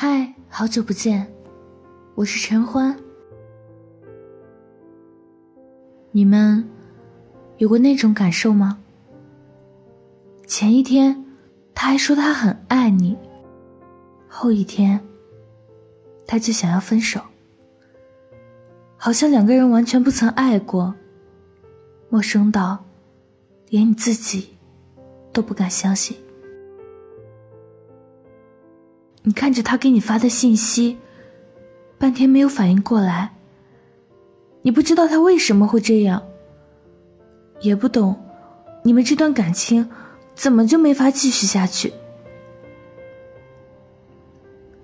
嗨，好久不见，我是陈欢。你们有过那种感受吗？前一天他还说他很爱你，后一天他就想要分手，好像两个人完全不曾爱过，陌生到连你自己都不敢相信。你看着他给你发的信息，半天没有反应过来。你不知道他为什么会这样，也不懂你们这段感情怎么就没法继续下去。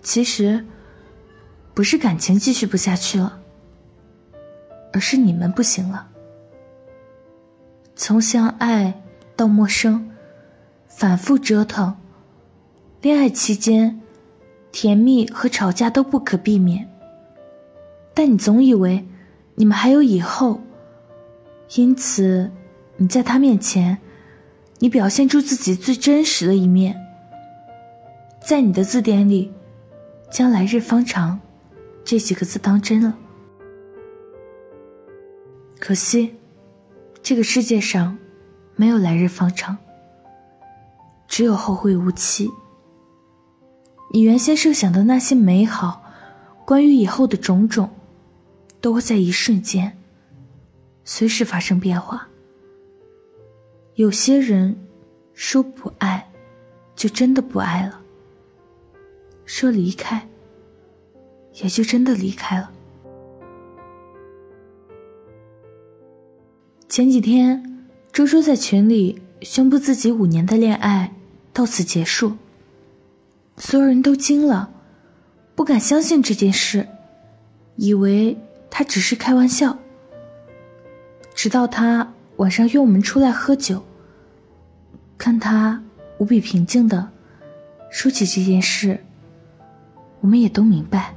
其实，不是感情继续不下去了，而是你们不行了。从相爱到陌生，反复折腾，恋爱期间。甜蜜和吵架都不可避免，但你总以为你们还有以后，因此你在他面前，你表现出自己最真实的一面。在你的字典里，将“来日方长”这几个字当真了。可惜，这个世界上没有来日方长，只有后会无期。你原先设想的那些美好，关于以后的种种，都会在一瞬间，随时发生变化。有些人说不爱，就真的不爱了；说离开，也就真的离开了。前几天，周周在群里宣布自己五年的恋爱到此结束。所有人都惊了，不敢相信这件事，以为他只是开玩笑。直到他晚上约我们出来喝酒，看他无比平静的说起这件事，我们也都明白，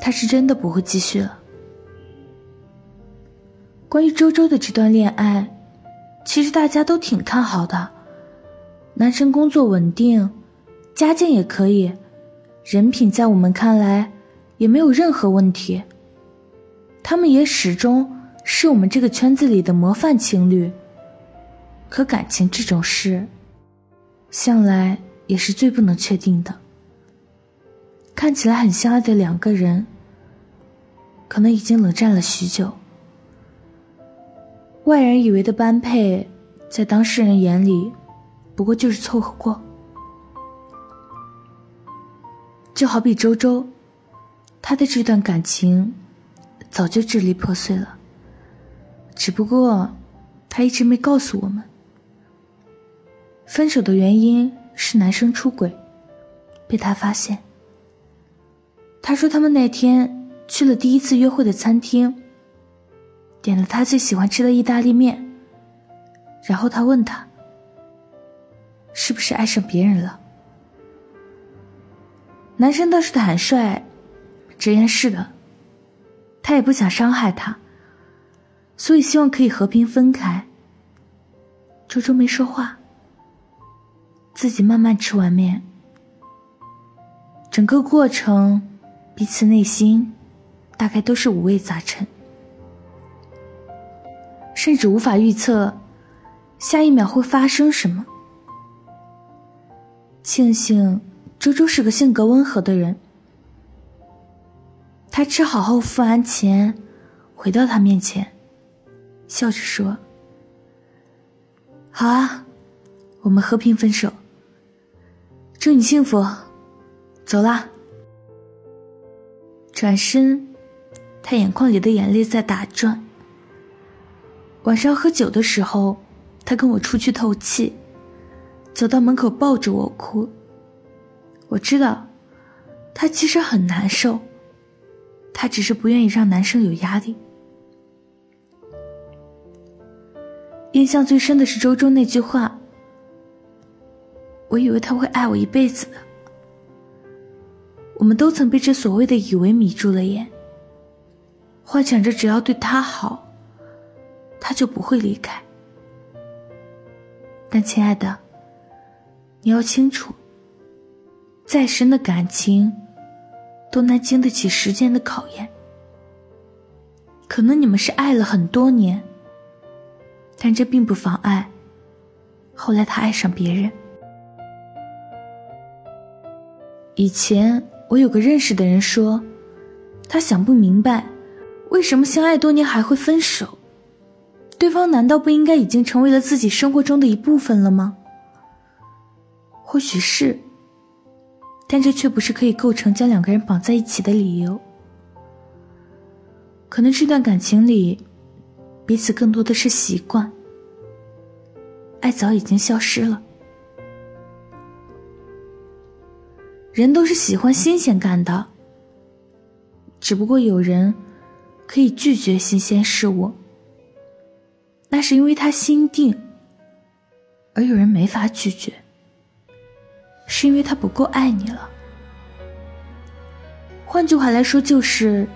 他是真的不会继续了。关于周周的这段恋爱，其实大家都挺看好的，男生工作稳定。家境也可以，人品在我们看来也没有任何问题。他们也始终是我们这个圈子里的模范情侣。可感情这种事，向来也是最不能确定的。看起来很相爱的两个人，可能已经冷战了许久。外人以为的般配，在当事人眼里，不过就是凑合过。就好比周周，他的这段感情早就支离破碎了，只不过他一直没告诉我们。分手的原因是男生出轨，被他发现。他说他们那天去了第一次约会的餐厅，点了他最喜欢吃的意大利面，然后他问他，是不是爱上别人了？男生倒是坦率，直言是的。他也不想伤害他，所以希望可以和平分开。周周没说话，自己慢慢吃完面。整个过程，彼此内心大概都是五味杂陈，甚至无法预测下一秒会发生什么。庆幸。周周是个性格温和的人，他吃好后付完钱，回到他面前，笑着说：“好啊，我们和平分手。祝你幸福，走啦。”转身，他眼眶里的眼泪在打转。晚上喝酒的时候，他跟我出去透气，走到门口抱着我哭。我知道，他其实很难受，他只是不愿意让男生有压力。印象最深的是周周那句话：“我以为他会爱我一辈子的。”我们都曾被这所谓的“以为”迷住了眼，幻想着只要对他好，他就不会离开。但亲爱的，你要清楚。再深的感情，都难经得起时间的考验。可能你们是爱了很多年，但这并不妨碍后来他爱上别人。以前我有个认识的人说，他想不明白，为什么相爱多年还会分手？对方难道不应该已经成为了自己生活中的一部分了吗？或许是。但这却不是可以构成将两个人绑在一起的理由。可能这段感情里，彼此更多的是习惯，爱早已经消失了。人都是喜欢新鲜感的，只不过有人可以拒绝新鲜事物，那是因为他心定；而有人没法拒绝。是因为他不够爱你了。换句话来说，就是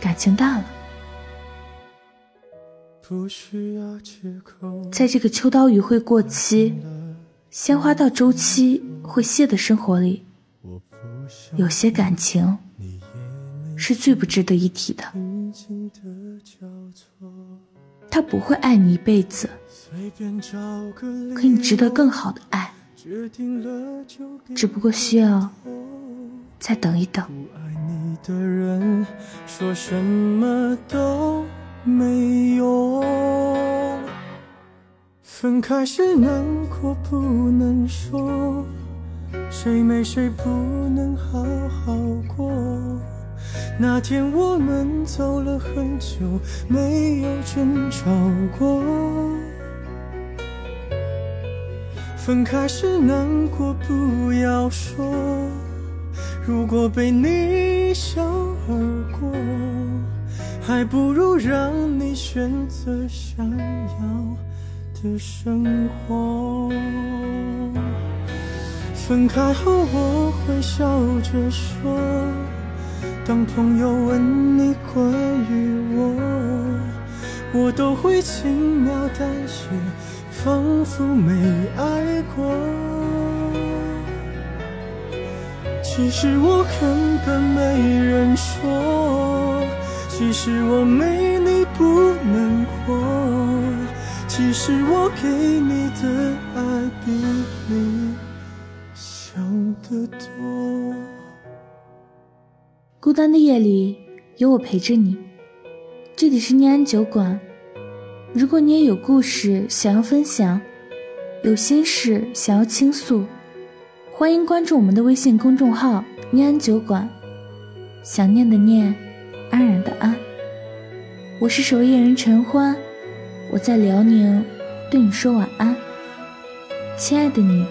感情淡了。在这个秋刀鱼会过期、鲜花到周期会谢的生活里，有些感情是最不值得一提的。他不会爱你一辈子，可你值得更好的爱。只不过需要再等一等。不爱你的人说什么都没用。分开时难过不能说，谁没谁不能好好过。那天我们走了很久，没有争吵过。分开时难过不要说，如果被你一笑而过，还不如让你选择想要的生活。分开后我会笑着说，当朋友问你关于我，我都会轻描淡写。仿佛没爱过，其实我根本没人说，其实我没你不能活，其实我给你的爱比你想的多。孤单的夜里有我陪着你，这里是念安酒馆。如果你也有故事想要分享，有心事想要倾诉，欢迎关注我们的微信公众号“念安酒馆”。想念的念，安然的安。我是守夜人陈欢，我在辽宁，对你说晚安，亲爱的你，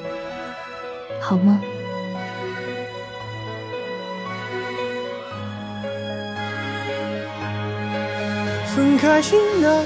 好梦。分开时难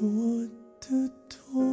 我的痛